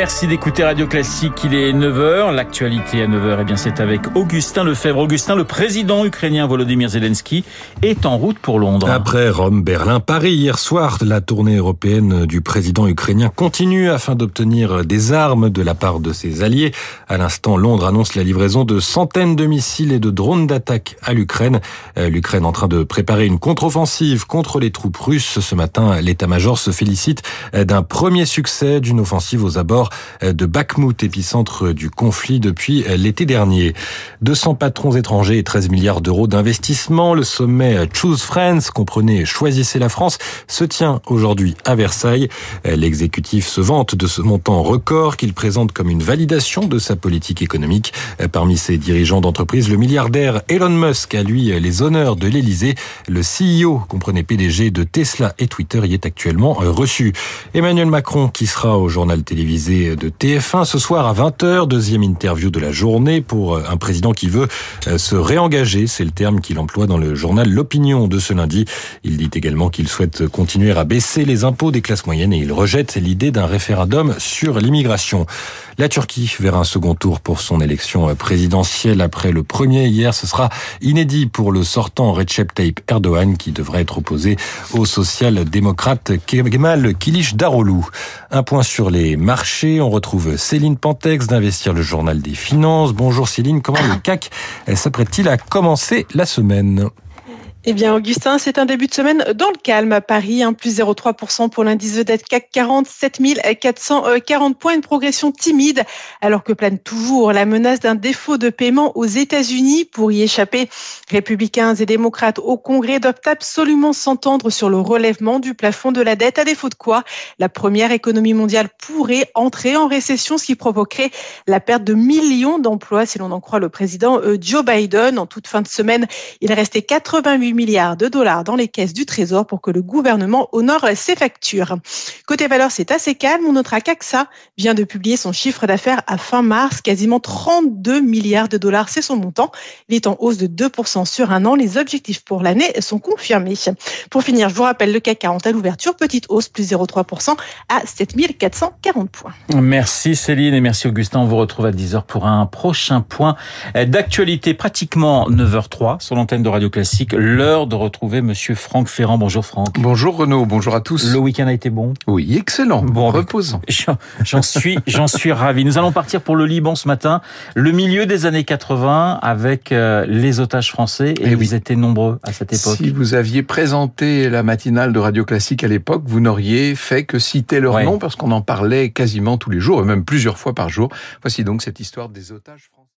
Merci d'écouter Radio Classique. Il est 9h. L'actualité à 9h, eh bien, c'est avec Augustin Lefebvre. Augustin, le président ukrainien Volodymyr Zelensky est en route pour Londres. Après Rome, Berlin, Paris, hier soir, la tournée européenne du président ukrainien continue afin d'obtenir des armes de la part de ses alliés. À l'instant, Londres annonce la livraison de centaines de missiles et de drones d'attaque à l'Ukraine. Euh, L'Ukraine en train de préparer une contre-offensive contre les troupes russes. Ce matin, l'état-major se félicite d'un premier succès d'une offensive aux abords de Bakhmut, épicentre du conflit depuis l'été dernier. 200 patrons étrangers et 13 milliards d'euros d'investissement. Le sommet Choose France, comprenez Choisissez la France, se tient aujourd'hui à Versailles. L'exécutif se vante de ce montant record qu'il présente comme une validation de sa politique économique. Parmi ses dirigeants d'entreprise, le milliardaire Elon Musk a lui les honneurs de l'Elysée. Le CEO, comprenez PDG de Tesla et Twitter, y est actuellement reçu. Emmanuel Macron, qui sera au journal télévisé de TF1 ce soir à 20h, deuxième interview de la journée pour un président qui veut se réengager, c'est le terme qu'il emploie dans le journal L'Opinion de ce lundi. Il dit également qu'il souhaite continuer à baisser les impôts des classes moyennes et il rejette l'idée d'un référendum sur l'immigration. La Turquie vers un second tour pour son élection présidentielle après le premier hier. Ce sera inédit pour le sortant Recep Tayyip Erdogan qui devrait être opposé au social-démocrate Kemal Kılıçdaroğlu. Un point sur les marchés. On retrouve Céline Pantex d'Investir le Journal des Finances. Bonjour Céline, comment le CAC s'apprête-t-il à commencer la semaine? Eh bien, Augustin, c'est un début de semaine dans le calme à Paris, hein, plus 0,3% pour l'indice vedette CAC 40, 7440 points, une progression timide, alors que plane toujours la menace d'un défaut de paiement aux États-Unis. Pour y échapper, républicains et démocrates au Congrès doivent absolument s'entendre sur le relèvement du plafond de la dette, à défaut de quoi la première économie mondiale pourrait entrer en récession, ce qui provoquerait la perte de millions d'emplois, si l'on en croit le président euh, Joe Biden. En toute fin de semaine, il restait 88 milliards de dollars dans les caisses du Trésor pour que le gouvernement honore ses factures. Côté valeur, c'est assez calme. On notera qu'AXA vient de publier son chiffre d'affaires à fin mars, quasiment 32 milliards de dollars, c'est son montant. Il est en hausse de 2% sur un an. Les objectifs pour l'année sont confirmés. Pour finir, je vous rappelle le CAC 40 à l'ouverture, petite hausse, plus 0,3% à 7440 points. Merci Céline et merci Augustin. On vous retrouve à 10h pour un prochain point d'actualité, pratiquement 9h03 sur l'antenne de Radio Classique l'heure de retrouver Monsieur Franck Ferrand. Bonjour Franck. Bonjour Renaud, bonjour à tous. Le week-end a été bon Oui, excellent. Bon, reposant. J'en suis, j'en suis ravi. Nous allons partir pour le Liban ce matin, le milieu des années 80, avec euh, les otages français. Et, et eh vous étiez nombreux à cette époque. Si vous aviez présenté la matinale de Radio Classique à l'époque, vous n'auriez fait que citer leur ouais. nom parce qu'on en parlait quasiment tous les jours, et même plusieurs fois par jour. Voici donc cette histoire des otages français.